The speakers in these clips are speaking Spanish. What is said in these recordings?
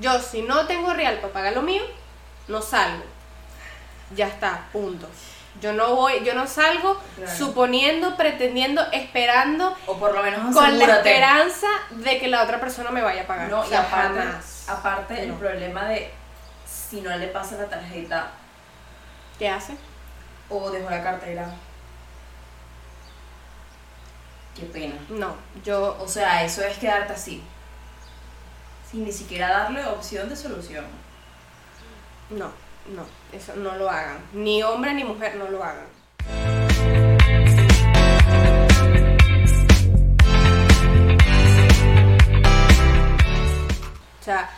Yo si no tengo real para pagar lo mío, no salgo. Ya está, punto. Yo no voy, yo no salgo Claro. suponiendo, pretendiendo, esperando O por lo menos con la esperanza de que la otra persona me vaya a pagar. No, O y aparte, jamás. aparte el problema de si no le pasa la tarjeta ¿Qué hace? o dejó la cartera. Qué pena. No, yo O sea, eso es quedarte así. Sin ni siquiera darle opción de solución. no, no, eso no lo hagan. Ni hombre ni mujer no lo hagan. O sea,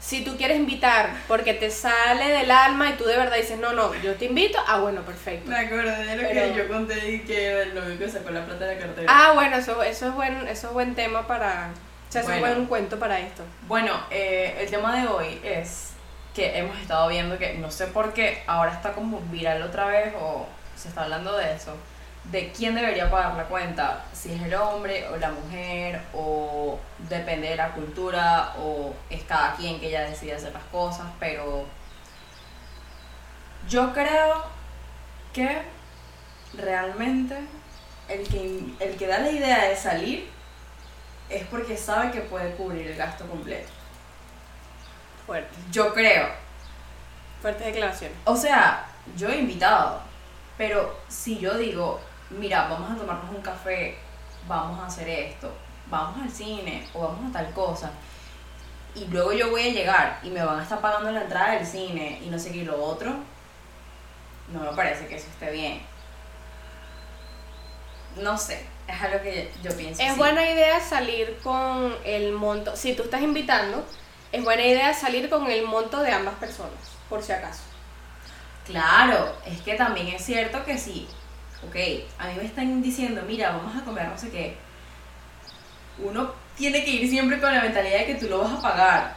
si tú quieres invitar porque te sale del alma y tú de verdad dices, no, no, yo te invito, ah, bueno, perfecto. Me acordé de lo Pero- que yo conté y que el novio que sacó la plata de la cartera. Ah, bueno, eso, eso, es, buen, eso es buen tema para... Sea, eso es Bueno. buen cuento para esto. Bueno, eh, el tema de hoy es que hemos estado viendo que no sé por qué ahora está como viral otra vez o se está hablando de eso, de quién debería pagar la cuenta, si es el hombre o la mujer o depende de la cultura o es cada quien que ya decide hacer las cosas, pero yo creo que realmente el que, el que da la idea de salir es porque sabe que puede cubrir el gasto completo. Fuerte. Yo creo. Fuertes declaraciones. O sea, yo he invitado, pero si yo digo, mira, vamos a tomarnos un café, vamos a hacer esto, vamos al cine o vamos a tal cosa, y luego yo voy a llegar y me van a estar pagando la entrada del cine y no sé qué y lo otro, no me parece que eso esté bien. No sé, es algo que yo pienso. Es buena idea salir con el monto, si tú estás invitando, es buena idea salir con el monto de ambas personas, por si acaso. Claro, es que también es cierto que sí, ok, a mí me están diciendo, mira, vamos a comer no sé qué. Uno tiene que ir siempre con la mentalidad de que tú lo vas a pagar,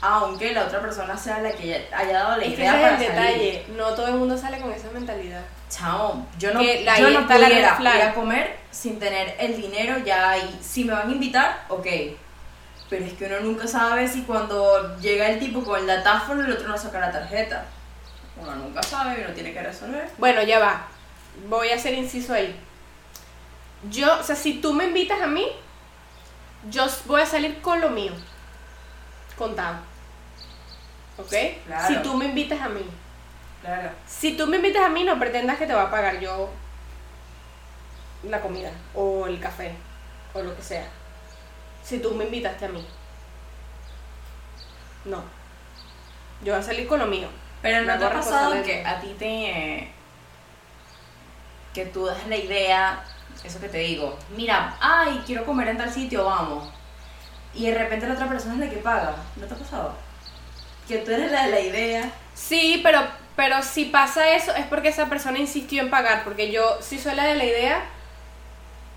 aunque la otra persona sea la que haya dado la Es que idea ese para es el salir. detalle, no todo el mundo sale con esa mentalidad. Chao, yo no, Que la- yo no la pudiera flag. ir a comer sin tener el dinero ya ahí. Si me van a invitar, ok. Pero es que uno nunca sabe si cuando llega el tipo con el datáfono el otro no saca la tarjeta. Uno nunca sabe y uno tiene que resolver. Bueno, ya va. Voy a hacer inciso ahí. Yo, o sea, si tú me invitas a mí, yo voy a salir con lo mío. Contado. ¿Ok? Claro. Si tú me invitas a mí. Claro. Si tú me invitas a mí, no pretendas que te va a pagar yo la comida o el café o lo que sea. Si tú me invitaste a mí. No. Yo voy a salir con lo mío. Pero no te ha pasado que a ti te. que tú das la idea, eso que te digo, mira, ay, quiero comer en tal sitio, vamos. Y de repente la otra persona es la que paga. ¿No te ha pasado? Que tú eres la de la idea. Sí, pero, pero si pasa eso es porque esa persona insistió en pagar. Porque yo, si soy la de la idea,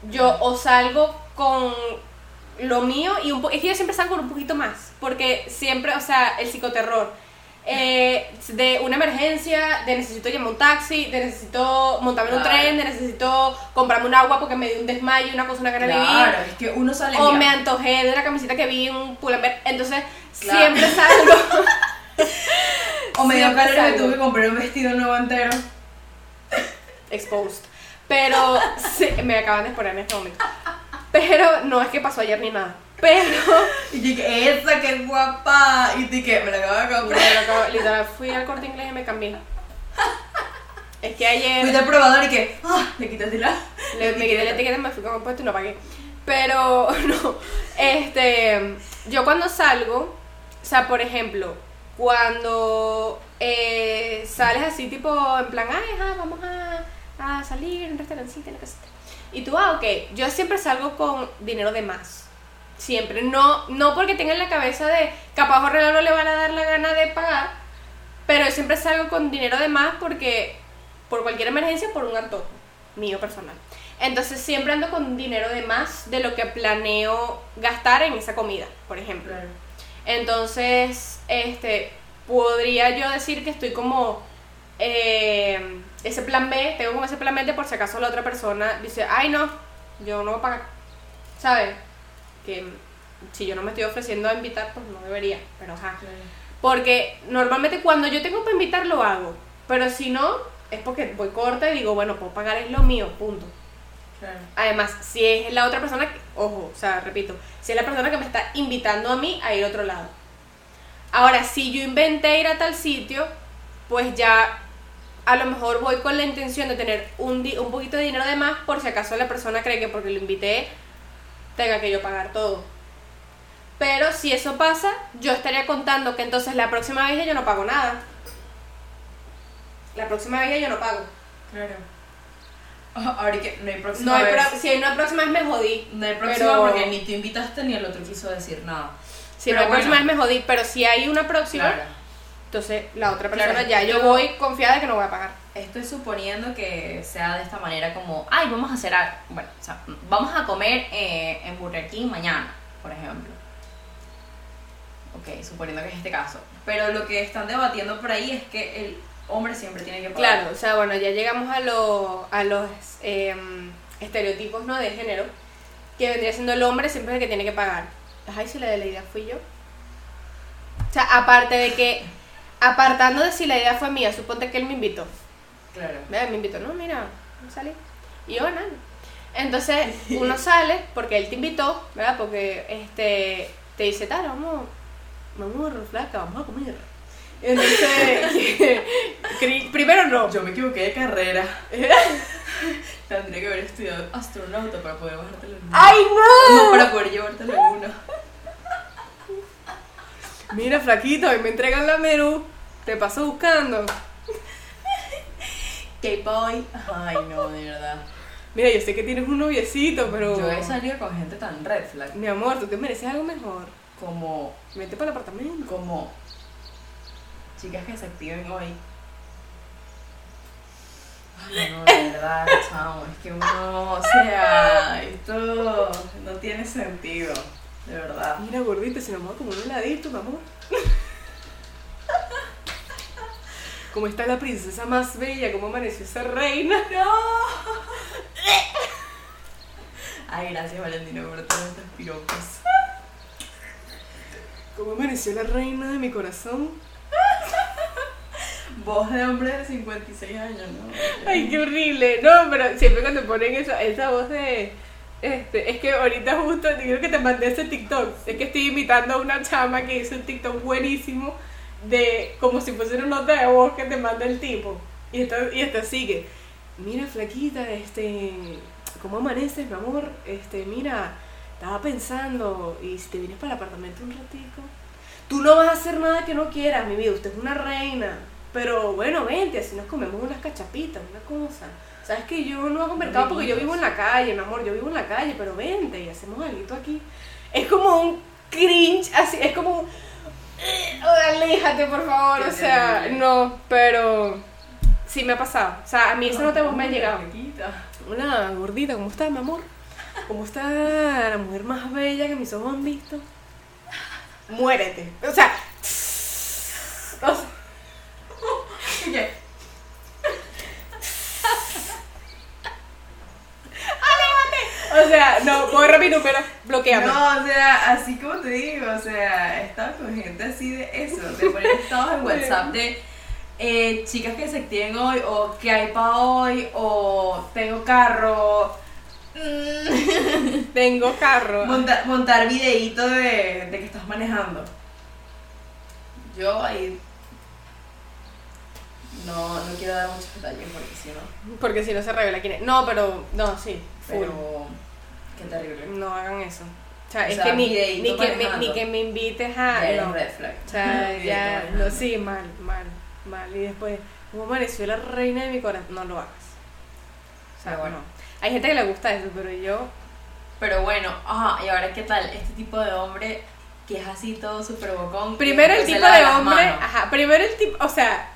yo o salgo con lo mío y un es que yo siempre salgo con un poquito más. Porque siempre, o sea, el psicoterror. Eh, de una emergencia, de necesito llamar un taxi, de necesito montarme en un Claro. tren, de necesito comprarme un agua porque me dio un desmayo, una cosa, una gana de vivir. Claro, es que uno sale. O me antojé de una camiseta que vi en un Pull&Bear. Entonces, Claro. siempre salgo. o me dio calor y me tuve que comprar un vestido nuevo entero. exposed. Pero sí, me acaban de exponer en este momento. Pero no es que pasó ayer ni nada. Pero Y dije, esa que es guapa. Y dije, me la acabo de comprar. lo acabo- literal, fui al corte inglés y me cambié. Es que ayer Fui al probador y que, ah, le quitaste la. le, me quité la etiqueta y me fui con un puesto y no pagué. Pero no, este, yo cuando salgo, o sea, por ejemplo, cuando eh, sales así tipo en plan, ay, ajá, vamos a, a salir en un restaurancito, en la casita. Y tú, ah, ok, yo siempre salgo con dinero de más. Siempre, no, no porque tenga en la cabeza de capaz o no le van a dar la gana de pagar, pero yo siempre salgo con dinero de más porque por cualquier emergencia, por un antojo mío personal. Entonces siempre ando con dinero de más de lo que planeo gastar en esa comida, por ejemplo. Entonces, este, podría yo decir que estoy como eh, ese plan B, tengo como ese plan B de por si acaso la otra persona dice, ay no, yo no voy a pagar, ¿sabes? Que si yo no me estoy ofreciendo a invitar, pues no debería, pero ajá. Porque normalmente cuando yo tengo para invitar lo hago, pero si no, es porque voy corta y digo, bueno, puedo pagar es lo mío, punto. Claro. Además, si es la otra persona, que- ojo, o sea, repito, si es la persona que me está invitando a mí a ir a otro lado. Ahora, si yo inventé ir a tal sitio, pues ya a lo mejor voy con la intención de tener un, di- un poquito de dinero de más por si acaso la persona cree que porque lo invité tenga que yo pagar todo. Pero si eso pasa, yo estaría contando que entonces la próxima vez yo no pago nada. La próxima vez yo no pago. Claro. Ah, Ahora que no hay próxima No hay vez. pro- si hay una próxima vez me jodí. No hay próxima pero- porque ni tú invitaste ni el otro quiso decir nada. Si Pero no, la próxima vez me jodí, pero si hay una próxima, Claro. entonces la otra Claro, persona ya yo yo- voy confiada de que no voy a pagar. Estoy suponiendo que sea de esta manera como, ay, vamos a hacer, algo. bueno, o sea, vamos a comer eh, en Burger King mañana, por ejemplo. Ok, suponiendo que es este caso. Pero lo que están debatiendo por ahí es que el hombre siempre tiene que pagar. Claro, o sea, bueno, ya llegamos a, lo- a los em, estereotipos ¿no? de género, que vendría siendo el hombre siempre el que tiene que pagar. Ay, si la de la idea fui yo. O sea, aparte de que, apartando de si la idea fue mía, suponte que él me invitó. Claro. Me invitó, no, mira, salí. Y yo, nada. Entonces, uno sale porque él te invitó, ¿verdad? Porque este te dice, tal, vamos, vamos, flaca, vamos a comer. Entonces, primero no. Yo me equivoqué de carrera. Tendría que haber estudiado astronauta para poder bajarte la luna. ¡Ay, no! No, para poder llevarte la luna. Mira, flaquito, hoy me entregan la menú. Te paso buscando. K-Boy. Ay, no, de verdad. Mira, yo sé que tienes un noviecito, pero. Yo he salido con gente tan red flag Mi amor, tú te mereces algo mejor. como, Vete para el apartamento. como chicas que se activen hoy. Ay, no, de verdad, chamo, es que uno, o sea, esto no tiene sentido, de verdad. Mira, gordita, si nos vamos a comer un heladito, mi amor. ¿Cómo está la princesa más bella? ¿Cómo amaneció esa reina? ¡No! Ay, gracias Valentina por todos estos piropos. ¿Cómo amaneció la reina de mi corazón? Voz de hombre de 56 años, ¿no? Ay, qué horrible. No, pero siempre cuando ponen eso, esa voz de. Este, es que ahorita justo, digo que te mandé ese TikTok. Es que estoy imitando a una chama que hizo un TikTok buenísimo de como si fuese una nota de voz que te manda el tipo. Y esta, y esta sigue. Mira, flaquita, este. ¿Cómo amaneces, mi amor? Este, mira, estaba pensando, y si te vienes para el apartamento un ratico. Tú no vas a hacer nada que no quieras, mi vida. Usted es una reina. Pero bueno, vente, así nos comemos unas cachapitas, una cosa. Sabes que yo no hago mercado porque yo vivo en la calle, mi amor. Yo vivo en la calle, pero vente y hacemos algo aquí. Es como un cringe, así, es como un. "Eh, Aléjate, por favor. O sea, no, pero. Sí me ha pasado. O sea, a mí eso no te me ha llegado. Hola, gordita, ¿cómo estás, mi amor? ¿Cómo está la mujer más bella que mis ojos han visto? Muérete. O sea. o sea, ¿Qué? O sea, no, borra mi número, bloqueame. No, o sea, así como te digo, o sea, he estado con gente así de eso, de poner estados en WhatsApp de eh, chicas que se activen hoy, o que hay para hoy, o tengo carro, mm, Tengo carro. monta- montar videíto de, de que estás manejando. Yo ahí no, no quiero dar muchos detalles porque si no, Porque si no se revela quién es. No, pero. No, sí. Pero qué terrible. No hagan eso. O sea, O es sea, que ni, que me, manejando. ni que me invites Ya a. eres No. red flag. O sea, Videíto ya. manejando. No, sí, mal, mal, mal. Y después, ¿cómo amaneció la reina de mi corazón? No lo hagas. O sea, Pero bueno. Hay gente que le gusta eso, pero yo. Pero bueno, ajá, y ahora qué tal, este tipo de hombre que es así todo súper bocón. Primero el tipo de hombre. Ajá, primero el tipo. O sea,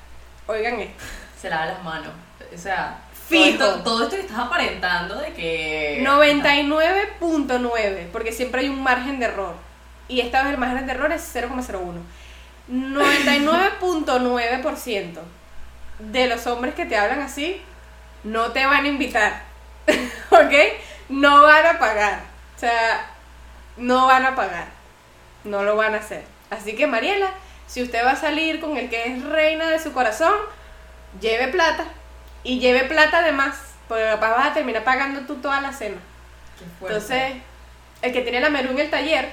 oigan esto. se lava las manos. O sea, Fijo. Todo esto, todo esto que estás aparentando de que. 99.9, porque siempre hay un margen de error. Y esta vez el margen de error es 0,01. 99.9% de los hombres que te hablan así no te van a invitar. ¿Ok? No van a pagar. O sea, no van a pagar. No lo van a hacer. Así que Mariela, si usted va a salir con el que es reina de su corazón, lleve plata. Y lleve plata además, porque capaz vas a terminar pagando tú toda la cena. Qué fuerte. Entonces, el que tiene la menú en el taller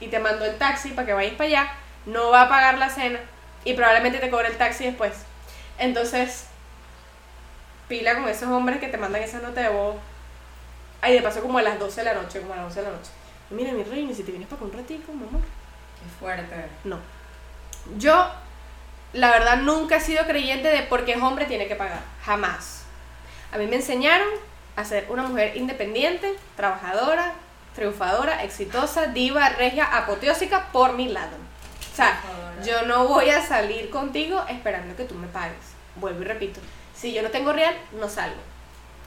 y te mandó el taxi para que vayas para allá, no va a pagar la cena y probablemente te cobre el taxi después. Entonces, pila con esos hombres que te mandan esa nota de voz. Ay, de paso como a las 12 de la noche, como a las 12 de la noche. Mira, mi reina, si te vienes para un ratico, mi amor. Qué fuerte. No. Yo, la verdad, nunca he sido creyente de porque es hombre tiene que pagar. Jamás. A mí me enseñaron a ser una mujer independiente, trabajadora, triunfadora, exitosa, diva, regia, apoteósica por mi lado. O sea, yo no voy a salir contigo esperando que tú me pagues. Vuelvo y repito. Si yo no tengo real, no salgo.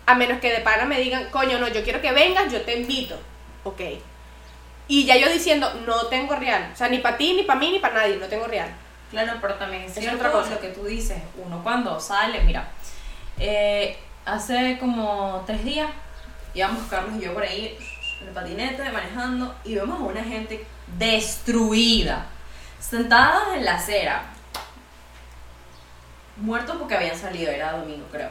A menos que de pana me digan, coño, no, yo quiero que vengas, yo te invito. Ok. Y ya yo diciendo, no tengo real. O sea, ni para ti, ni para mí, ni para nadie, no tengo real. Claro, pero también es Es cierto otra cosa. lo que tú dices. Uno cuando sale, mira, eh, hace como tres días íbamos Carlos y yo por ahí en el patinete manejando y vemos a una gente destruida, sentadas en la acera, muertos porque habían salido, era domingo creo,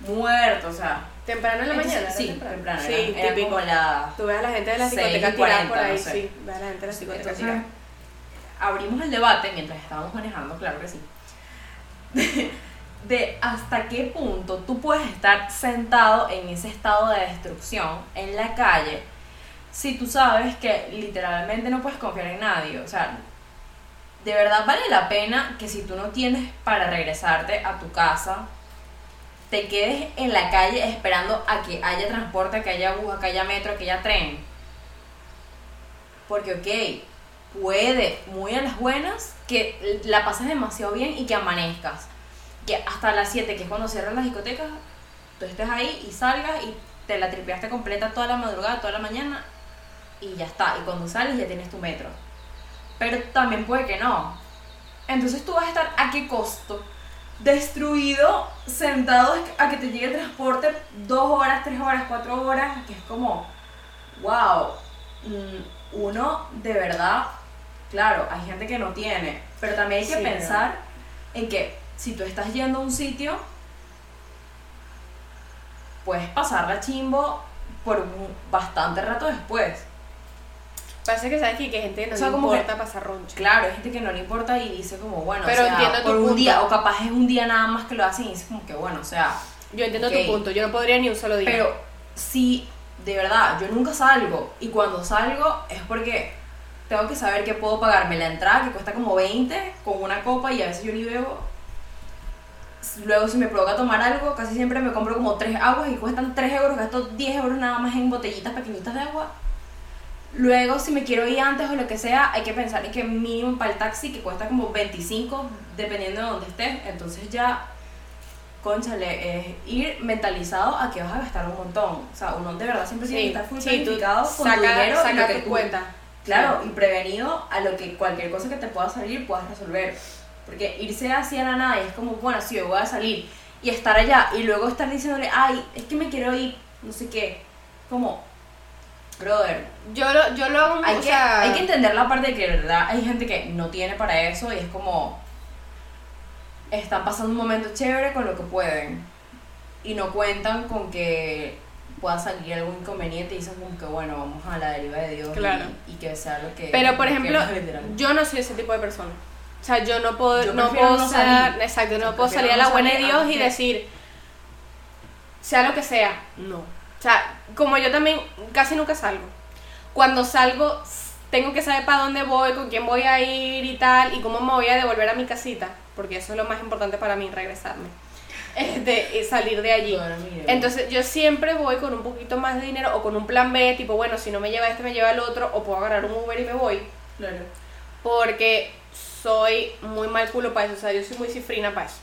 muertos, o sea, Temprano en la entonces- mañana. ¿era sí, temprano? temprano, Sí, era, era típico. como la Tú ves a la gente de la Seis y discoteca tirada por 40, ahí, no sé. sí. Ves a la gente de la discoteca Entonces, tirada. Abrimos el debate mientras estábamos manejando, claro que sí. De, hasta qué punto tú puedes estar sentado en ese estado de destrucción en la calle si tú sabes que literalmente no puedes confiar en nadie. O sea, de verdad vale la pena que si tú no tienes para regresarte a tu casa, te quedes en la calle esperando a que haya transporte, que haya bus, que haya metro, que haya tren. Porque, ok, puede, muy a las buenas, que la pases demasiado bien y que amanezcas. Que hasta las 7, que es cuando cierran las discotecas, tú estés ahí y salgas y te la tripeaste completa toda la madrugada, toda la mañana y ya está. Y cuando sales ya tienes tu metro. Pero también puede que no. Entonces tú vas a estar a qué costo? Destruido, sentado a que te llegue el transporte dos horas, tres horas, cuatro horas, que es como, wow, mm, uno de verdad, claro, hay gente que no tiene, pero también hay que Sí, pensar en que si tú estás yendo a un sitio, puedes pasarla chimbo por un bastante rato después. Pasa que sabes que, que hay gente que no O sea, le importa que- pasar roncha. Claro, hay gente que no le importa y dice como, bueno, Pero o sea, entiendo tu por un punto. día, o capaz es un día nada más que lo hacen y dices como que, bueno, o sea, Yo entiendo tu punto, yo no podría ni un solo día. pero si de verdad yo nunca salgo y cuando salgo es porque tengo que saber que puedo pagarme la entrada que cuesta como 20 con una copa y a veces yo ni bebo. Luego si me provoca tomar algo, casi siempre me compro como 3 aguas y cuestan 3 euros, gasto 10 euros nada más en botellitas pequeñitas de agua. Luego si me quiero ir antes o lo que sea, hay que pensar en que mínimo para el taxi que cuesta como 25 dependiendo de dónde estés. Entonces ya conchale, es ir mentalizado a que vas a gastar un montón. O sea, uno de verdad siempre tiene que sí, estar full sí, planificado con tu saca, dinero y saca lo que tu cuenta. Claro, y prevenido a lo que cualquier cosa que te pueda salir puedas resolver. Porque irse así a la nada y es como, bueno, sí, yo voy a salir y estar allá y luego estar diciéndole, ay, es que me quiero ir, no sé qué. Como, brother, Yo lo, yo lo hago, hay, que, sea, hay que entender la parte de que verdad hay gente que no tiene para eso y es como están pasando un momento chévere con lo que pueden y no cuentan con que pueda salir algún inconveniente y dicen como que bueno vamos a la deriva de Dios y- Claro. y, que sea lo que Pero por ejemplo, yo no soy ese tipo de persona. O sea, yo no puedo, Yo no puedo no ser, salir. exacto, no Yo puedo salir a la buena de Dios y decir, sea lo que sea, no. O sea, como yo también casi nunca salgo. Cuando salgo, tengo que saber para dónde voy, con quién voy a ir y tal, y cómo me voy a devolver a mi casita, porque eso es lo más importante para mí, regresarme. Este, salir de allí. Entonces yo siempre voy con un poquito más de dinero o con un plan B, tipo, bueno, si no me lleva este, me lleva el otro, o puedo agarrar un Uber y me voy, claro porque soy muy mal culo para eso, o sea, yo soy muy cifrina para eso.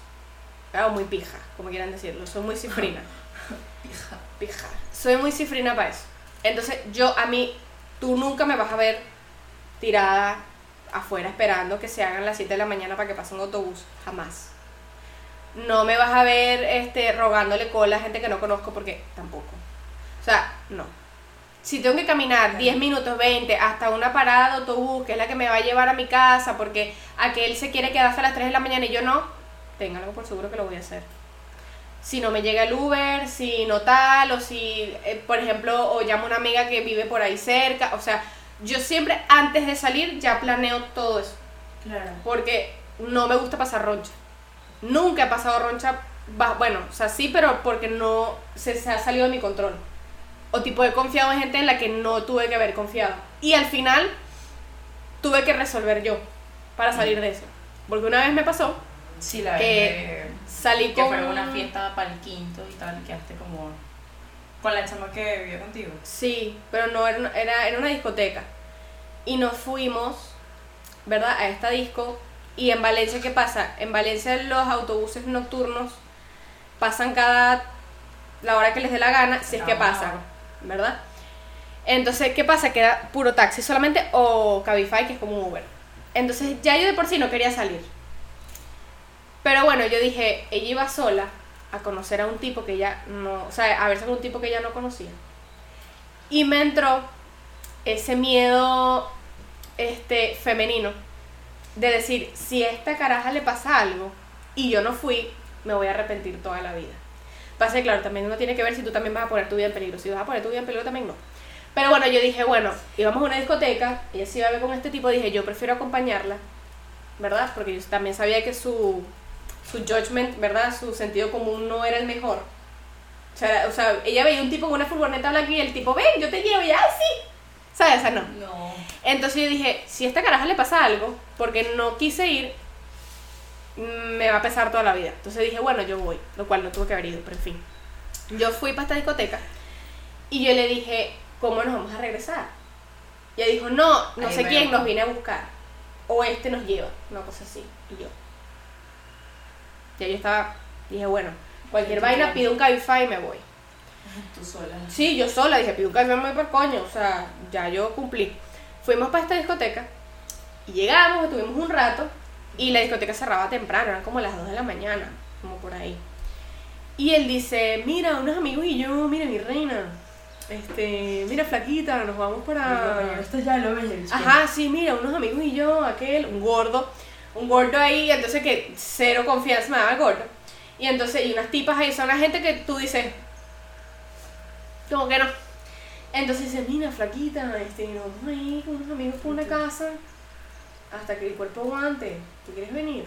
O muy pija, como quieran decirlo, soy muy cifrina. Pija. Pija. Soy muy cifrina para eso. Entonces yo, a mí, tú nunca me vas a ver tirada afuera esperando que se hagan las 7 de la mañana para que pase un autobús, jamás. No me vas a ver este, rogándole cola a gente que no conozco porque tampoco. O sea, no. si tengo que caminar 10 minutos, 20, hasta una parada de autobús, que es la que me va a llevar a mi casa, porque aquel se quiere quedar hasta las 3 de la mañana y yo no, ténganlo por seguro que lo voy a hacer. Si no me llega el Uber, si no tal, o si, eh, por ejemplo, o llamo a una amiga que vive por ahí cerca, o sea, yo siempre antes de salir ya planeo todo eso, Claro. porque no me gusta pasar roncha. Nunca he pasado roncha, bueno, o sea, sí, pero porque no se, se ha salido de mi control. O tipo he confiado en gente en la que no tuve que haber confiado. Y al final tuve que resolver yo para salir de eso. Porque una vez me pasó, Sí, la vez salí que con... fue una fiesta para el quinto y tal, quedaste como con la chama que vivió contigo. Sí, pero no era, era, era una discoteca. Y nos fuimos, ¿verdad? A esta disco. Y en Valencia, ¿qué pasa? En Valencia los autobuses nocturnos pasan cada la hora que les dé la gana, si es que pasan, ¿verdad? Entonces, ¿qué pasa? Que era puro taxi solamente o Cabify, que es como un Uber. Entonces, ya yo de por sí no quería salir. Pero bueno, yo dije, ella iba sola a conocer a un tipo que ella no, o sea, a verse con un tipo que ella no conocía. Y me entró ese miedo este femenino de decir, si a esta caraja le pasa algo y yo no fui, me voy a arrepentir toda la vida. Pasa que, claro, también uno tiene que ver si tú también vas a poner tu vida en peligro. Si vas a poner tu vida en peligro, también no. Pero bueno, yo dije, bueno, íbamos a una discoteca, ella se iba a ver con este tipo, dije, yo prefiero acompañarla, ¿verdad? Porque yo también sabía que su, su judgment, ¿verdad? Su sentido común no era el mejor. O sea, ella veía un tipo con una furgoneta blanca y el tipo, ven, yo te llevo, y ¡ay, sí! ¿Sabes? O sea, no. No. Entonces yo dije, si a esta caraja le pasa algo, porque no quise ir, me va a pesar toda la vida. Entonces dije, bueno, yo voy, lo cual no tuve que haber ido, pero en fin. Yo fui para esta discoteca y yo le dije, ¿cómo nos vamos a regresar? Y ella dijo, no, no Ahí sé quién nos viene a buscar. O este nos lleva, una cosa así. Y yo. Ya yo estaba, dije, bueno, cualquier vaina, pido un Cabify y me voy. Tú sola. Sí, yo sola, dije, pido un café, me voy por coño, o sea, ya yo cumplí. Fuimos para esta discoteca y llegamos, estuvimos un rato y la discoteca cerraba temprano, eran como las 2 de la mañana, como por ahí. Y él dice, mira, unos amigos y yo, mira mi reina, este, mira flaquita, nos vamos para... Esto ya lo ves. Ajá, sí, mira, unos amigos y yo, aquel, un gordo, un gordo ahí, entonces que cero confianza me daba el gordo. Y entonces, y unas tipas ahí, son la gente que tú dices, como que no. Entonces dice, mira, flaquita, este, nos vamos ahí con unos amigos por una casa hasta que el cuerpo aguante. ¿Tú quieres venir?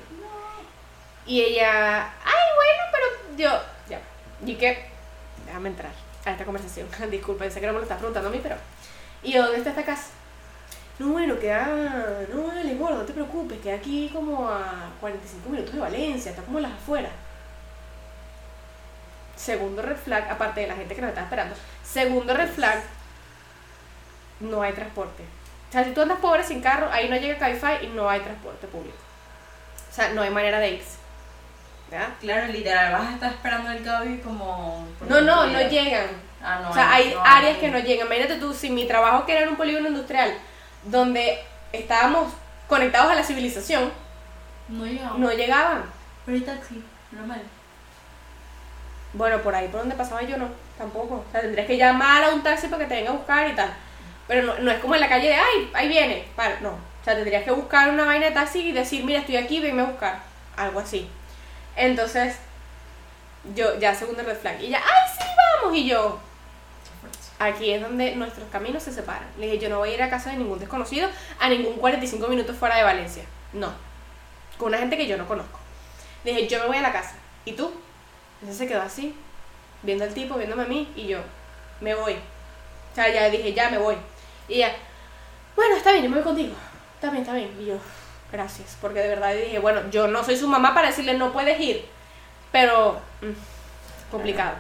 Y ella, ay, bueno, pero yo, ya, y que, déjame entrar a esta conversación. Disculpa, sé que no me lo estás preguntando a mí, pero. ¿Y dónde está esta casa? No, bueno, queda. No, vale, gordo, no te preocupes, queda aquí como a 45 minutos de Valencia, está como en las afueras. Segundo red flag, aparte de la gente que nos está esperando. Segundo red flag, no hay transporte. O sea, si tú andas pobre sin carro, ahí no llega Cabify y no hay transporte público. O sea, no hay manera de irse. ¿Verdad? Claro, literal, vas a estar esperando el Gaby como. No, no, no llegan. Ah, no. o sea, hay no áreas que no llegan. Imagínate tú, si mi trabajo que era en un polígono industrial, donde estábamos conectados a la civilización, No llegamos. no llegaban. Pero hay taxi, normal. Bueno, por ahí por donde pasaba yo no, tampoco. O sea, tendrías que llamar a un taxi para que te venga a buscar y tal. Pero no, es como en la calle de, ay, ahí viene. No. O sea, tendrías que buscar una vaina de taxi y decir, mira, estoy aquí, venme a buscar. Algo así. Entonces, yo, ya segundo red flag. Y ella, ay, sí, vamos. Y yo, aquí es donde nuestros caminos se separan. Le dije, yo no voy a ir a casa de ningún desconocido a ningún 45 minutos fuera de Valencia. No. Con una gente que yo no conozco. Le dije, yo me voy a la casa. ¿Y tú? Entonces se quedó así, viendo al tipo, viéndome a mí, y yo, me voy. O sea, ya dije, ya me voy. Y ella, bueno, está bien, yo me voy contigo. Está bien, está bien. Y yo, gracias. Porque de verdad dije, bueno, yo no soy su mamá para decirle, no puedes ir. Pero, mm, complicado.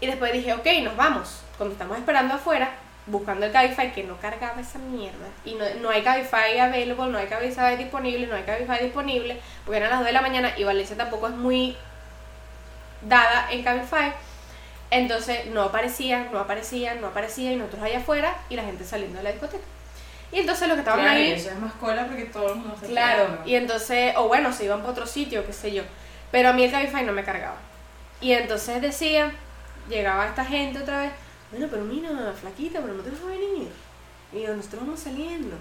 Y después dije, ok, nos vamos. Cuando estamos esperando afuera, buscando el Cabify, que no cargaba esa mierda. Y no, no hay Cabify available, no hay Cabify disponible, no hay Cabify disponible. Porque eran las 2 de la mañana y Valencia tampoco es muy dada en Cabify. Entonces no aparecían, no aparecían, no aparecían. Y nosotros allá afuera y la gente saliendo de la discoteca. Y entonces los que estaban Claro, ahí... eso es más cola porque todo el mundo está Claro, y entonces, o bueno, se iban para otro sitio, qué sé yo. Pero a mí el Cabify no me cargaba. Y entonces decía, llegaba esta gente otra vez, bueno, pero mira, flaquita, pero no te vas a venir. Y yo, nosotros vamos saliendo.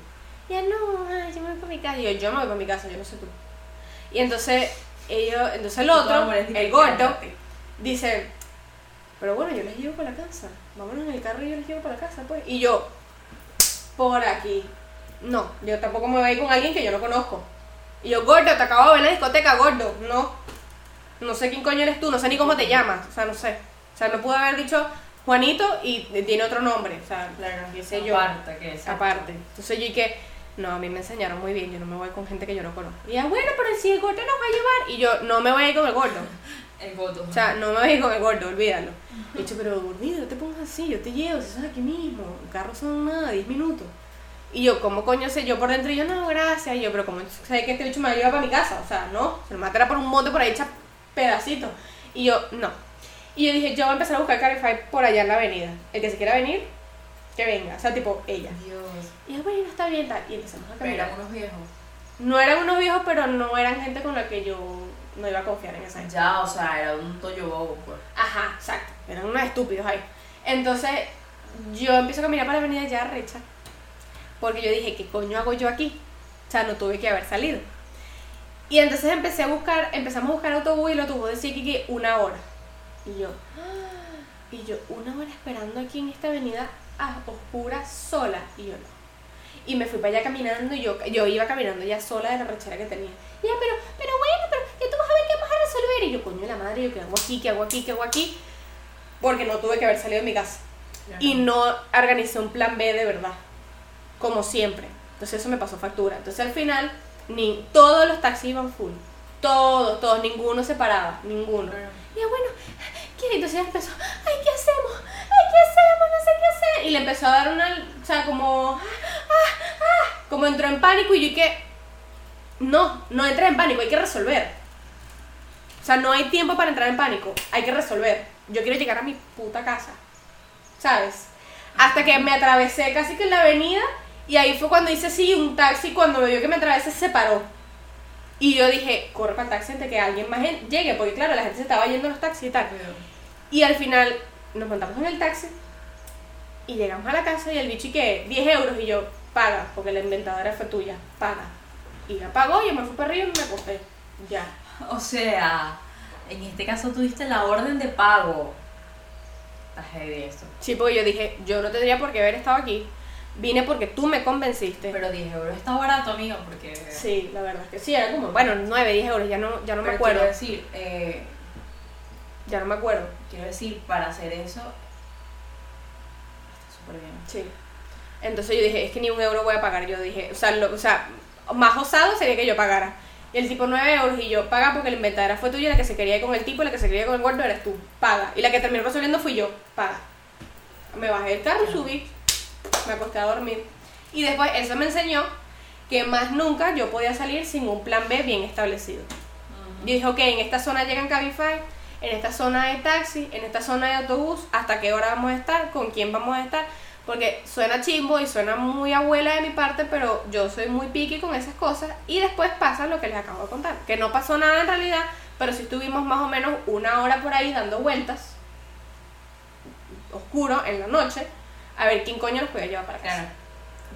Y ella, no, yo me voy para mi casa. Y yo, yo me voy para mi casa, yo no sé tú. Y entonces, ellos, entonces el otro, el gordo, dice, pero bueno, yo les llevo para la casa. Vámonos en el carro y yo les llevo para la casa, pues. Y yo, por aquí. No, yo tampoco me voy a ir con alguien que yo no conozco. Y yo, gordo, te acabo de ver en la discoteca, gordo. No. No sé quién coño eres tú, no sé ni cómo te llamas. O sea, no sé. O sea, me pudo haber dicho Juanito y tiene otro nombre. O sea, Claro, sé yo. Aparte, que es. Aparte. Entonces yo y que, no, a mí me enseñaron muy bien, yo no me voy con gente que yo no conozco. Y ella, bueno, pero si el gordo nos va a llevar. Y yo, no me voy a ir con el gordo. El voto. O sea, no me voy a ir con el gordo, olvídalo. He dicho, pero gordito, no te pongas así, yo te llevo, si estás aquí mismo. El carro son nada, 10 minutos. Y yo, ¿cómo coño sé? Yo por dentro, y yo, no, gracias. Y yo, pero como sé que este bicho me va a llevar para mi casa? O sea, no, se lo matará por un monte por ahí hecha pedacitos. Y yo, no. Y yo dije, yo voy a empezar a buscar Carify por allá en la avenida. El que se quiera venir, que venga. O sea, tipo, ella. Dios. Y yo, bueno, está bien, tal. Y empezamos a Pero caminar. eran unos viejos. No eran unos viejos, pero no eran gente con la que yo no iba a confiar en esa época. Ya, o sea, era un toyo bobo, pues. Ajá, exacto. Eran unos estúpidos ahí. Entonces, yo empiezo a caminar para la avenida ya recha. Porque yo dije, ¿qué coño hago yo aquí? O sea, no tuve que haber salido. Y entonces empecé a buscar, empezamos a buscar autobús y el autobús decía que, que una hora. Y yo, ¡ah! y yo, una hora esperando aquí en esta avenida a oscura sola. Y yo no. Y me fui para allá caminando y yo, yo iba caminando ya sola de la rechera que tenía. Y ya, pero, pero bueno, pero ya tú vas a ver qué vamos a resolver. Y yo, coño la madre, yo, ¿qué hago aquí? ¿Qué hago aquí? ¿Qué hago aquí? Porque no tuve que haber salido de mi casa. Y no organicé un plan B de verdad. Como siempre. Entonces eso me pasó factura. Entonces al final, ni todos los taxis iban full. Todos, todos, ninguno se paraba. Ninguno. Claro. Y yo, bueno, ¿qué? Entonces ella empezó, ay, ¿qué hacemos? Ay, ¿qué hacemos? No sé qué hacer. Y le empezó a dar una, o sea, como, ah, ah, ah, como entró en pánico y yo que, no, no entré en pánico, hay que resolver. O sea, no hay tiempo para entrar en pánico, hay que resolver. Yo quiero llegar a mi puta casa, ¿sabes? Hasta que me atravesé casi que en la avenida y ahí fue cuando hice sí, un taxi, cuando me vio que me atravesé se paró. Y yo dije, corre para el taxi antes que alguien más llegue, porque claro, la gente se estaba yendo en los taxis y tal. Y al final nos montamos en el taxi y llegamos a la casa y el bicho y que 10 euros y yo, paga, porque la inventadora fue tuya, paga. Y ya pagó, yo me fui para arriba y me acosté. Ya. O sea, en este caso tuviste la orden de pago. Heavy esto. Sí, porque yo dije, yo no tendría por qué haber estado aquí. Vine porque tú me convenciste. Pero 10 euros está barato, amigo, porque. Sí, la verdad es que sí, era como, bueno, 9, 10 euros, ya no, ya no me acuerdo. Quiero decir, eh, Ya no me acuerdo. quiero decir, para hacer eso. Está súper bien. Sí. Entonces yo dije, es que ni un euro voy a pagar. Yo dije, o sea, lo- o sea más osado sería que yo pagara. Y el tipo 9 euros y yo, paga porque la inventadora fue tuya, la que se quería ir con el tipo, la que se quería ir con el gordo eres tú, paga. Y la que terminó resolviendo fui yo, paga. Me bajé del carro, subí, me acosté a dormir. Y después eso me enseñó que más nunca yo podía salir sin un plan B bien establecido. Yo dije, ok, en esta zona llegan Cabify, en esta zona hay taxi, en esta zona hay autobús, hasta qué hora vamos a estar, con quién vamos a estar. Porque suena chimbo y suena muy abuela de mi parte, pero yo soy muy piqui con esas cosas. Y después pasa lo que les acabo de contar. Que no pasó nada en realidad, pero sí estuvimos más o menos una hora por ahí dando vueltas, oscuro, en la noche, a ver quién coño nos podía llevar para casa. Claro.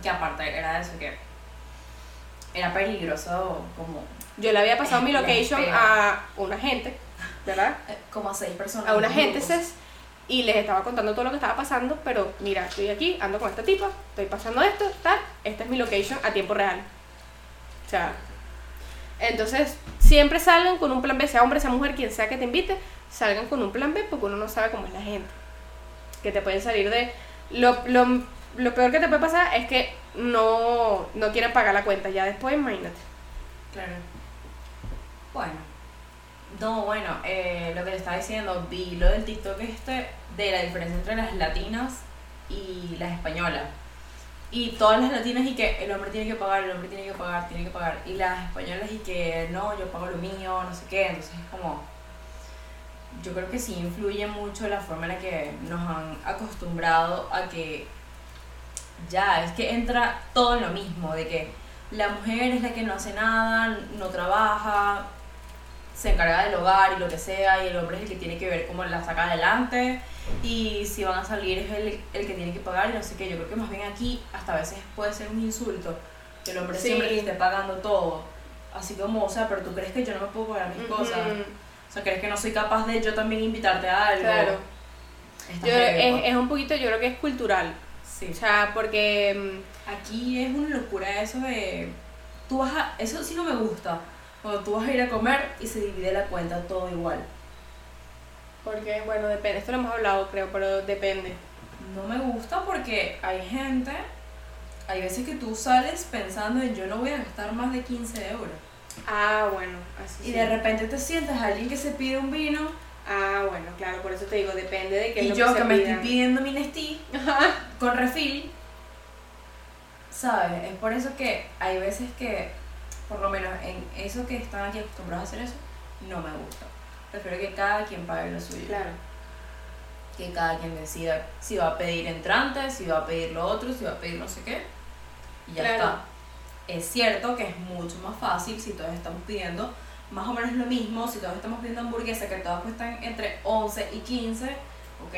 Que aparte era eso que. Era peligroso como. Yo le había pasado mi location a una gente, ¿verdad? eh, Como a seis personas. a una en gente grupos. ses, y les estaba contando todo lo que estaba pasando, pero mira, estoy aquí, ando con esta tipa, estoy pasando esto, tal, esta es mi location a tiempo real. O sea, entonces siempre salgan con un plan B, sea hombre, sea mujer, quien sea que te invite, salgan con un plan B porque uno no sabe cómo es la gente. Que te pueden salir de... Lo, lo, lo peor que te puede pasar es que no, no quieren pagar la cuenta, ya después imagínate. Claro. Bueno. No, bueno, eh, lo que le estaba diciendo, vi lo del TikTok este de la diferencia entre las latinas y las españolas. Y todas las latinas y que el hombre tiene que pagar, el hombre tiene que pagar, tiene que pagar. Y las españolas y que no, yo pago lo mío, no sé qué. Entonces es como... Yo creo que sí influye mucho la forma en la que nos han acostumbrado a que ya, es que entra todo en lo mismo, de que la mujer es la que no hace nada, no trabaja, se encarga del hogar y lo que sea, y el hombre es el que tiene que ver cómo la saca adelante, y si van a salir es el, el que tiene que pagar, y no sé qué. Yo creo que más bien aquí hasta a veces puede ser un insulto, que el hombre Sí. siempre esté pagando todo. Así como, o sea, pero tú crees que yo no me puedo pagar mis cosas. Ujú, O sea, crees que no soy capaz de yo también invitarte a algo. Claro. Yo, es, es un poquito, yo creo que es cultural. Sí. O sea, porque. mm, Aquí es una locura eso de. Tú vas a. Eso sí no me gusta. Cuando tú vas a ir a comer y se divide la cuenta todo igual. Porque, bueno, depende. Esto lo hemos hablado, creo, pero depende. No me gusta porque hay gente. Hay veces que tú sales pensando en yo no voy a gastar más de 15 euros. Ah, bueno, así Y sí. de repente te sientas a alguien que se pide un vino Ah, bueno, claro, por eso te digo, depende de qué es y lo yo que, me estoy pidiendo mi Nestí con refil. ¿Sabes? Es por eso que hay veces que, por lo menos en eso que están aquí acostumbrados a hacer eso, no me gusta. Prefiero que cada quien pague lo suyo. Claro. Que cada quien decida si va a pedir entrante, si va a pedir lo otro, si va a pedir no sé qué. Y ya Claro. está. Es cierto que es mucho más fácil si todos estamos pidiendo más o menos lo mismo, si todos estamos pidiendo hamburguesas que todas cuestan entre 11 y 15, ok,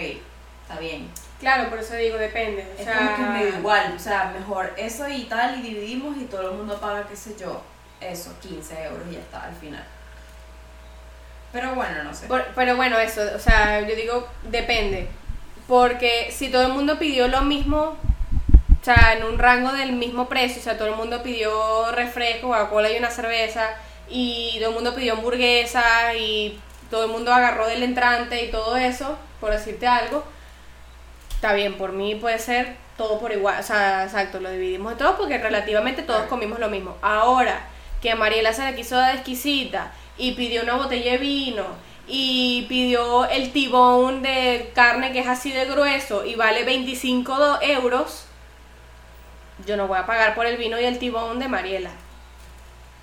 está bien. Claro, por eso digo, depende. O Es sea, como que medio igual, o sea, mejor eso y tal, y dividimos y todo el mundo paga, qué sé yo, eso, 15 euros y ya está al final. Pero bueno, no sé. por- pero bueno, eso, o sea, yo digo, depende. Porque si todo el mundo pidió lo mismo, o sea, en un rango del mismo precio, o sea, todo el mundo pidió refresco, Coca-Cola y una cerveza, y todo el mundo pidió hamburguesa, y todo el mundo agarró del entrante y todo eso, por decirte algo, está bien, por mí puede ser todo por igual, o sea, exacto, lo dividimos de todos porque relativamente todos comimos lo mismo. Ahora, que Mariela se la quiso dar exquisita y pidió una botella de vino y pidió el tibón de carne que es así de grueso y vale 25 do- euros, yo no voy a pagar por el vino y el tibón de Mariela.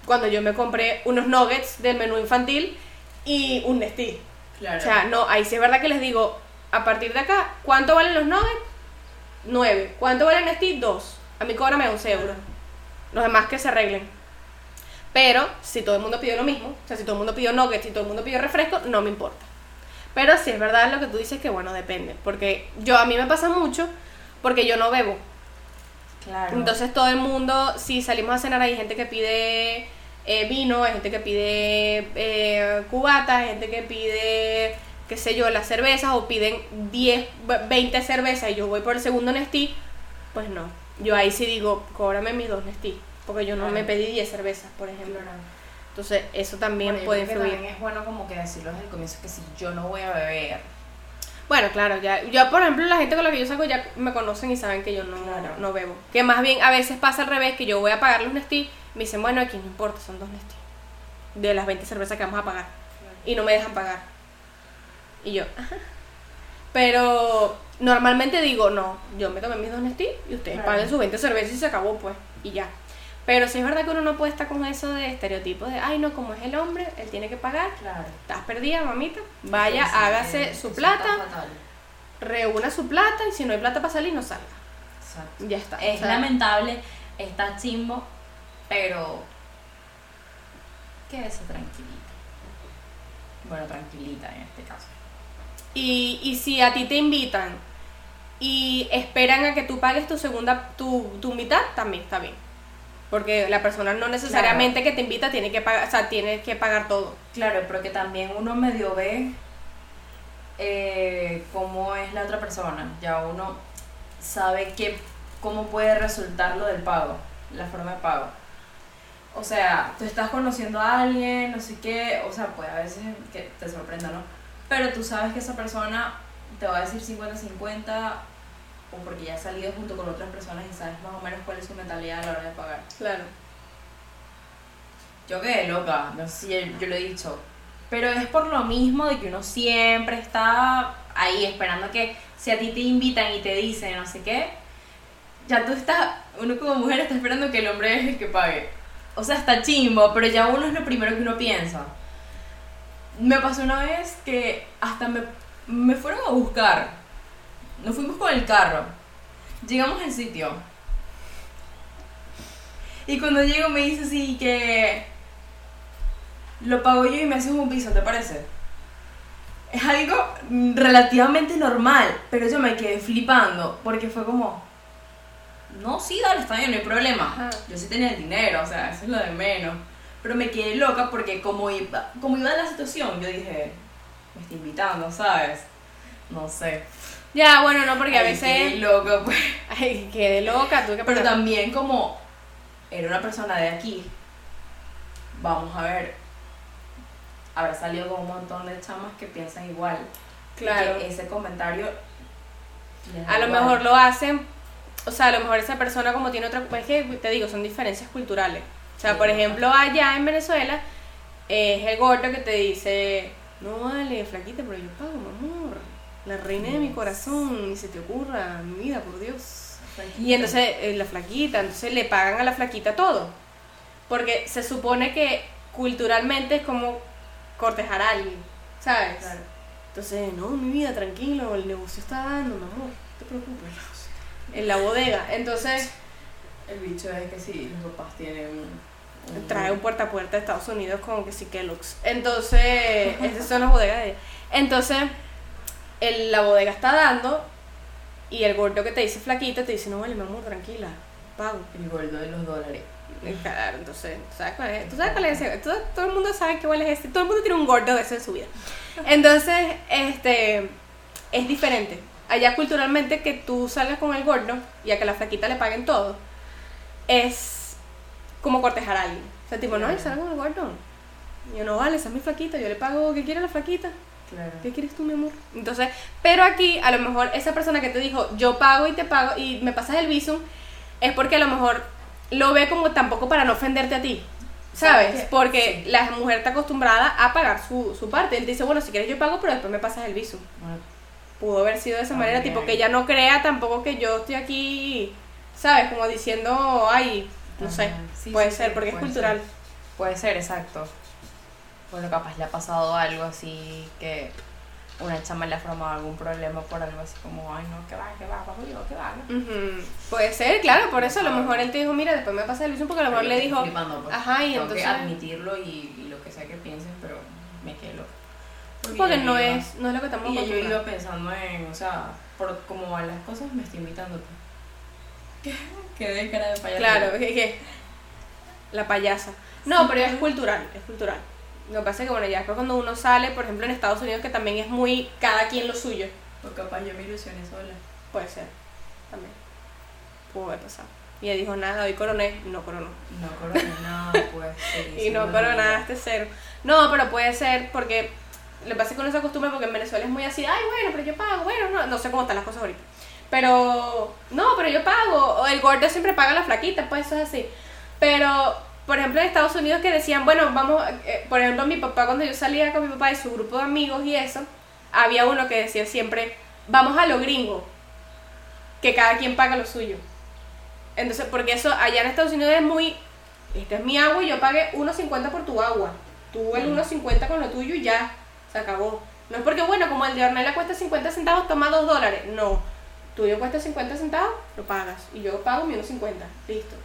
Cuando yo me compré unos nuggets del menú infantil y un Nestí. Claro. O sea, no, ahí sí es verdad que les digo, a partir de acá, ¿cuánto valen los nuggets? 9. ¿Cuánto valen Nestí? 2. A mí cóbrame 11 euros. Los demás que se arreglen. Pero si todo el mundo pidió lo mismo, o sea, si todo el mundo pidió nuggets y todo el mundo pidió refresco, no me importa. Pero sí es verdad lo que tú dices que bueno, depende, porque yo a mí me pasa mucho porque yo no bebo. claro. Entonces todo el mundo, si salimos a cenar hay gente que pide eh, vino, hay gente que pide eh, cubatas, hay gente que pide, qué sé yo, las cervezas o piden 10, 20 cervezas y yo voy por el segundo Nestí, pues no. Yo ahí sí digo, cóbrame mis dos Nestí, porque yo no Claro. me pedí 10 cervezas, por ejemplo. Claro. Entonces eso también Bueno, yo puede creo que influir. también es bueno como que decirlo desde el comienzo que si yo no voy a beber. Bueno, claro, ya, yo por ejemplo la gente con la que yo salgo ya me conocen y saben que yo no, Claro. no bebo. Que más bien a veces pasa al revés, que yo voy a pagar los Nestí, me dicen, bueno, aquí no importa, son dos Nestí. De las 20 cervezas que vamos a pagar. Y no me dejan pagar. Y yo, ajá. Pero normalmente digo, no, yo me tomé mis dos Nestí y ustedes paguen sus 20 cervezas y se acabó pues, y ya. Pero sí es verdad que uno no puede estar con eso de estereotipo de, ay no, como es el hombre, él tiene que pagar. Claro. Estás perdida, mamita. Vaya, Sí, hágase su plata reúna su plata y si no hay plata para salir, no salga. Exacto. Ya está. Es lamentable, está chimbo, pero quédese tranquilita. Bueno, tranquilita en este caso. Y, y si a ti te invitan y esperan a que tú pagues tu segunda, tu, tu mitad, también está bien. Porque la persona no necesariamente que te invita tiene que pagar, o sea, tiene que pagar todo. Claro, pero que también uno medio ve eh, cómo es la otra persona. Ya uno sabe que, cómo puede resultar lo del pago, la forma de pago. O sea, tú estás conociendo a alguien, no sé qué, o sea, puede a veces que te sorprenda, ¿no? Pero tú sabes que esa persona te va a decir 50-50 o porque ya has salido junto con otras personas y sabes más o menos cuál es su mentalidad a la hora de pagar. Claro. Yo quedé loca, no sé si yo lo he dicho. Pero es por lo mismo de que uno siempre está ahí esperando que si a ti te invitan y te dicen no sé qué, ya tú estás, uno como mujer está esperando que el hombre es el que pague. O sea, está chimbo, pero ya uno es lo primero que uno piensa. Me pasó una vez que hasta me, me fueron a buscar. Nos fuimos con el carro. Llegamos al sitio. Y cuando llego me dice así que lo pago yo y me haces un piso, ¿te parece? Es algo relativamente normal, pero yo me quedé flipando porque fue como, no, sí, dale, está bien, no hay problema. Ajá. Yo sí tenía el dinero, o sea, eso es lo de menos. Pero me quedé loca porque como iba, como iba la situación, yo dije, me está invitando, ¿sabes? No sé. Ya, bueno, no, porque a Ay, quedé veces. loca, pues. Ay, quedé loca, tuve que Pero también como era una persona de aquí, vamos a ver, habrá salido con un montón de chamas que piensan igual. Claro. que ese comentario... A lo igual. mejor lo hacen, o sea, a lo mejor esa persona como tiene otra, es que te digo, son diferencias culturales. O sea, Sí. por ejemplo, allá en Venezuela es el gordo que te dice, no vale, flaquita, pero yo pago, mi amor, la reina de mi corazón, ni se te ocurra, mi vida, por Dios. Y entonces eh, la flaquita, entonces le pagan a la flaquita todo. Porque se supone que culturalmente es como cortejar a alguien, ¿sabes? Claro. Entonces, no, mi vida, tranquilo, el negocio está dando, mi amor, no te preocupes. En la bodega. Entonces, El bicho es que sí, los papás tienen un... un- trae un puerta a puerta de Estados Unidos con que sí Kellogg's. Entonces, esas son las bodegas de ella. Entonces, el- la bodega está dando y el gordo que te dice flaquita te dice, no vale, mi amor, tranquila, pago. El gordo de los dólares. Claro, entonces, ¿sabes cuál es? ¿Tú sabes cuál es ese? Todo, todo el mundo sabe que cuál es este. Todo el mundo tiene un gordo de ese en su vida. Entonces, este, es diferente. Allá culturalmente que tú salgas con el gordo y a que la flaquita le paguen todo, es como cortejar a alguien. O sea, tipo, no, salgo con el gordo. Yo no vale, esa es mi flaquita, yo le pago, ¿qué quiere la flaquita? Claro. ¿Qué quieres tú, mi amor? Entonces, pero aquí a lo mejor esa persona que te dijo, yo pago y te pago y me pasas el visum, es porque a lo mejor lo ve como tampoco para no ofenderte a ti. ¿Sabes? Porque Sí. la mujer está acostumbrada a pagar su, su parte. Él te dice, bueno, si quieres yo pago, pero después me pasas el visum. Bueno, Pudo haber sido de esa manera, tipo que ella no crea tampoco que yo estoy aquí, ¿sabes? Como diciendo, ay, no sé. Sí, puede sí, ser, porque es cultural. ser. Puede ser, exacto. Bueno, capaz le ha pasado algo así que una chama le ha formado algún problema por algo así como, ay no, que va, que va, yo, que va, ¿no? Ujú. Puede ser, claro, por eso a lo mejor él te dijo, mira, después me pasas el visum, porque a lo mejor le dijo, pues. ajá, y entonces... que admitirlo y, y lo que sea que piensen, pero me quedo loca. Porque no iba- es, no es lo que estamos Y yo iba acostumbrados. pensando en, o sea, por cómo van las cosas, me estoy invitando. Pues. Quedé cara de payaso. Claro, que, que- la payasa. No, pero es cultural, es cultural. Lo que pasa es que, bueno, ya después cuando uno sale, por ejemplo, en Estados Unidos, que también es muy cada quien lo suyo, O capaz yo me ilusioné sola. puede ser, también. Pudo haber pasado. Y ella dijo, nada, hoy coroné, no coronó. No coroné nada, pues. Y no coronaste cero. No, pero puede ser porque lo que pasa es que uno se acostumbra porque en Venezuela es muy así, ay, bueno, pero yo pago, bueno, no, no sé cómo están las cosas ahorita. Pero, no, pero yo pago. O el gordo siempre paga la flaquita, pues eso es así. Pero, por ejemplo, en Estados Unidos que decían, bueno, vamos, eh, por ejemplo, mi papá, cuando yo salía con mi papá y su grupo de amigos y eso, había uno que decía siempre, vamos a lo gringo, que cada quien paga lo suyo. Entonces, porque eso allá en Estados Unidos es muy, esta es mi agua y yo pagué 1.50 por tu agua. Tú el 1.50 con lo tuyo y ya, se acabó. No es porque, bueno, como el de Ornella cuesta 50 centavos, toma 2 dólares. No, tuyo cuesta 50 centavos, lo pagas. Y yo pago mi 1.50, listo.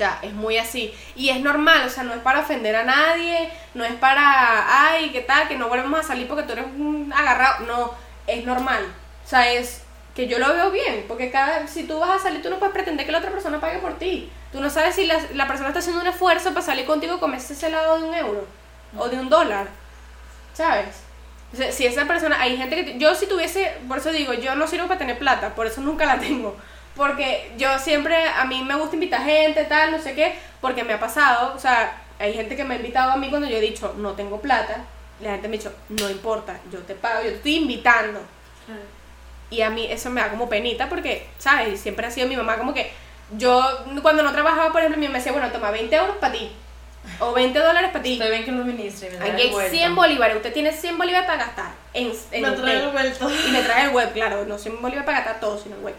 Ya, es muy así. Y es normal, o sea, no es para ofender a nadie, no es para, ay, ¿qué tal? Que no volvemos a salir porque tú eres un agarrado. No, es normal. O sea, es que yo lo veo bien, porque cada, si tú vas a salir, tú no puedes pretender que la otra persona pague por ti. Tú no sabes si la, la persona está haciendo un esfuerzo para salir contigo y comerse ese helado de un euro o de un dólar. ¿Sabes? Sea, si esa persona, hay gente que, yo si tuviese, por eso digo, yo no sirvo para tener plata, por eso nunca la tengo. Porque yo siempre, a mí me gusta invitar gente, tal, no sé qué, porque me ha pasado, o sea, hay gente que me ha invitado a mí cuando yo he dicho, no tengo plata, la gente me ha dicho, no importa, yo te pago, yo te estoy invitando. Y a mí eso me da como penita porque, ¿sabes? Siempre ha sido mi mamá como que yo cuando no trabajaba, por ejemplo, mi mamá me decía, bueno, toma 20 euros para ti. O 20 dólares para ti. Usted ven que lo ministre. Aquí el hay vuelto. 100 bolívares. Usted tiene 100 bolívares para gastar. En, en Me trae usted. el vuelto. Y me trae el web, claro. No 100 bolívares para gastar todo, sino el web.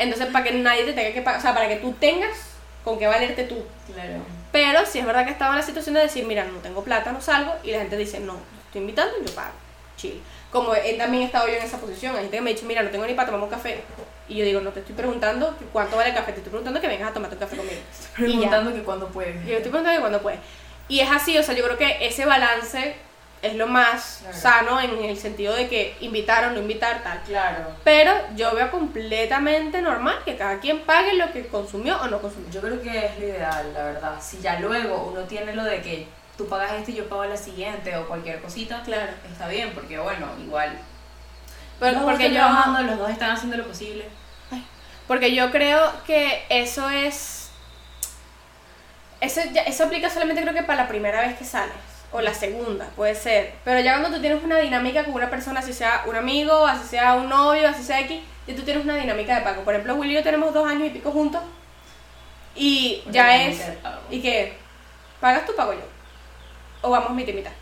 Entonces, para que nadie te tenga que pagar. O sea, para que tú tengas con qué valerte tú. Claro. Pero si es verdad que estaba en la situación de decir, mira, no tengo plata, no salgo. Y la gente dice, no, estoy invitando, yo pago. Chill. Como he también he estado yo en esa posición. Hay gente que me ha dicho, mira, no tengo ni para tomar un café. Y yo digo, no te estoy preguntando cuánto vale el café, te estoy preguntando que vengas a tomar tu café conmigo. Y ya. Preguntando que cuando puede. Y yo estoy preguntando que cuando puedes. Y es así, o sea, yo creo que ese balance es lo más Claro. sano en el sentido de que invitar o no invitar, tal. Claro. Pero yo veo completamente normal que cada quien pague lo que consumió o no consumió. Yo creo que es lo ideal, la verdad. Si ya luego uno tiene lo de que tú pagas este y yo pago la siguiente o cualquier cosita, Claro. está bien, porque bueno, igual. Pero, los porque dos yo, están trabajando, los dos están haciendo lo posible. porque yo creo que eso es... Eso, ya- eso aplica solamente creo que para la primera vez que sales. O la segunda, puede ser. Pero ya cuando tú tienes una dinámica con una persona, así sea un amigo, así sea un novio, así sea X, y tú tienes una dinámica de pago. Por ejemplo, Willy y yo tenemos dos años y pico juntos. Y Una ya es... ¿Y qué? ¿Pagas tú, pago yo? ¿O vamos mitad y mitad?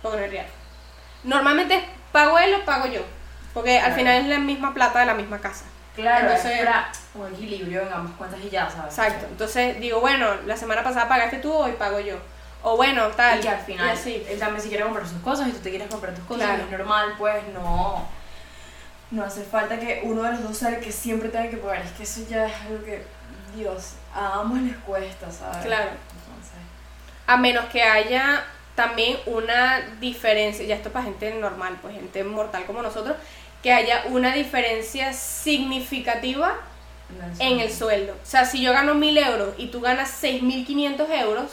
Porque no es real. Normalmente pago él o pago yo. Porque al final es la misma plata de la misma casa. Claro, Entonces- es para un equilibrio en ambas cuentas y ya, ¿sabes? Exacto. Entonces digo, bueno, la semana pasada pagaste tú, hoy pago yo. O bueno, tal. Y que al final, así. él también si quiere comprar sus cosas y tú te quieres comprar tus cosas, Claro. es normal, pues no. No hace falta que uno de los dos sea el que siempre tenga que pagar. Es que eso ya es algo que, Dios, a ambos les cuesta, ¿sabes? Claro. Entonces, A menos que haya también una diferencia, ya esto para gente normal, pues gente mortal como nosotros, que haya una diferencia significativa en el sueldo. O sea, si yo gano 1000 euros y tú ganas 6500 euros,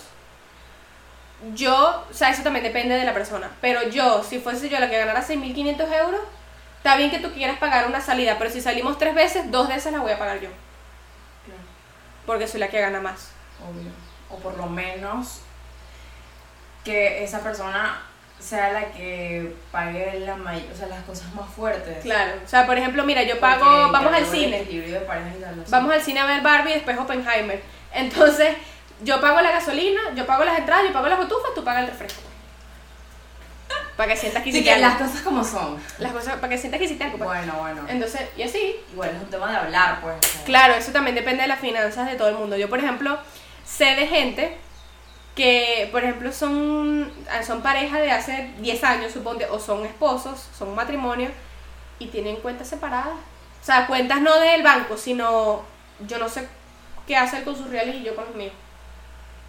yo, o sea, eso también depende de la persona. Pero yo, si fuese yo la que ganara 6500 euros, está bien que tú quieras pagar una salida, pero si salimos tres veces, dos de esas las voy a pagar yo. Claro, Porque soy la que gana más. obvio. O por lo menos que esa persona sea la que pague la may- o sea, las cosas más fuertes. Claro. O sea, por ejemplo, mira, yo pago, Porque vamos al cine. Vamos al cine a ver Barbie y después Oppenheimer. Entonces, yo pago la gasolina, yo pago las entradas, yo pago las cotufas, tú pagas el refresco. Para que sientas que hiciste que las cosas como son. Las cosas, para que sientas que hiciste algo. pues. Bueno, bueno. Entonces, y así. Igual es un tema de hablar, pues. Claro, eso también depende de las finanzas de todo el mundo. Yo, por ejemplo, sé de gente que, por ejemplo, son, son pareja de hace 10 años, suponte, o son esposos, son un matrimonio, y tienen cuentas separadas. O sea, cuentas no del banco, sino yo no sé qué hacer con sus reales y yo con los míos.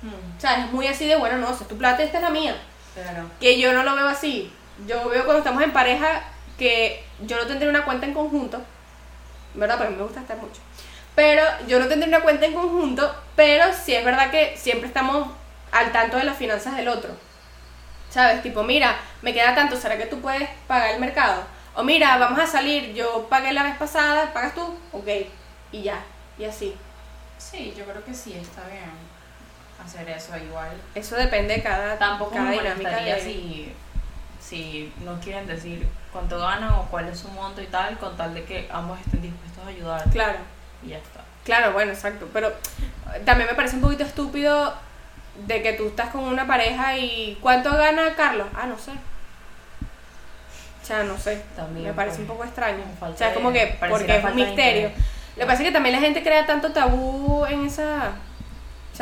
Mm, O sea, es muy así de, bueno, no, si es tu plata, esta es la mía. Claro. Que yo no lo veo así. Yo veo cuando estamos en pareja que yo no tendré una cuenta en conjunto, ¿verdad? Porque a mí me gusta estar mucho. Pero yo no tendré una cuenta en conjunto, pero sí es verdad que siempre estamos al tanto de las finanzas del otro. ¿Sabes? Tipo, mira, me queda tanto, ¿será que tú puedes pagar el mercado? O mira, vamos a salir, yo pagué la vez pasada, ¿pagas tú? Ok, y ya, y así. Sí, yo creo que sí, está bien hacer eso igual. Eso depende de cada, Tampoco cada me dinámica. molestaría de- si, si no quieren decir cuánto ganan o cuál es su monto y tal, con tal de que ambos estén dispuestos a ayudar. Claro. Y ya está. Claro, bueno, exacto. Pero también me parece un poquito estúpido de que tú estás con una pareja y ¿cuánto gana Carlos? Ah, no sé. O sea, no sé. También, me parece pues, un poco extraño. O sea, es como que porque es un misterio. Lo que pasa es que también la gente crea tanto tabú en esa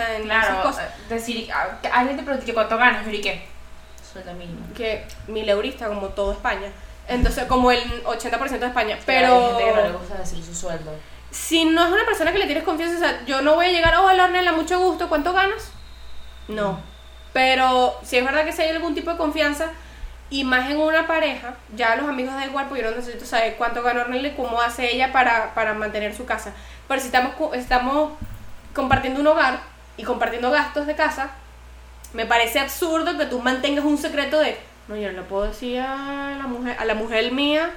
sea, en esas Claro, cosas. eh, decir, a- que alguien te pregunta cuánto ganas, yo qué sueldo mínimo. Que mil eurista como todo España. Entonces, como el 80% de España. Hay Pero gente que no le gusta decir su sueldo. si no es una persona que le tienes confianza, o sea, yo no voy a llegar, oh, Ornella, mucho gusto, ¿cuánto ganas? No. Pero si es verdad que si hay algún tipo de confianza, y más en una pareja, ya los amigos da igual, porque yo no necesito saber cuánto gana Ornella y cómo hace ella para, para mantener su casa. Pero si estamos, estamos compartiendo un hogar y compartiendo gastos de casa, me parece absurdo que tú mantengas un secreto de, no, yo no le puedo decir a la mujer, a la mujer mía,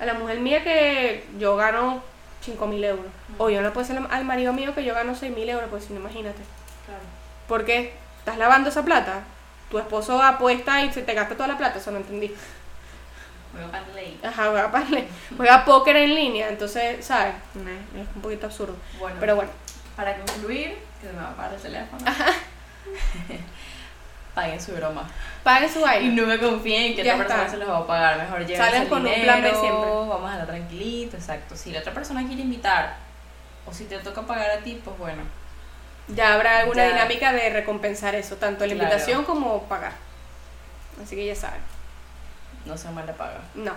a la mujer mía que yo gano 5 mil euros. O yo no le puedo decir al marido mío que yo gano 6 mil euros, pues imagínate. Claro. ¿Por qué? ¿Estás lavando esa plata? Tu esposo apuesta y se te gasta toda la plata, eso no entendí. Juego para ley. Ajá, juega, juega póker en línea, entonces, ¿sabes? Es un poquito absurdo. Bueno, Pero bueno, para concluir, que se me va a el teléfono. Paguen su broma. pague su Y vaina. no me confíen en que Ya otra persona está. se los va a pagar. Mejor llévense Salgan el con un plan B siempre. Vamos a la tranquilito, exacto. Si la otra persona quiere invitar, o si te toca pagar a ti, pues bueno. Ya habrá alguna Ya. dinámica de recompensar eso, tanto la Claro. invitación como pagar. Así que ya saben. No se mala paga. No.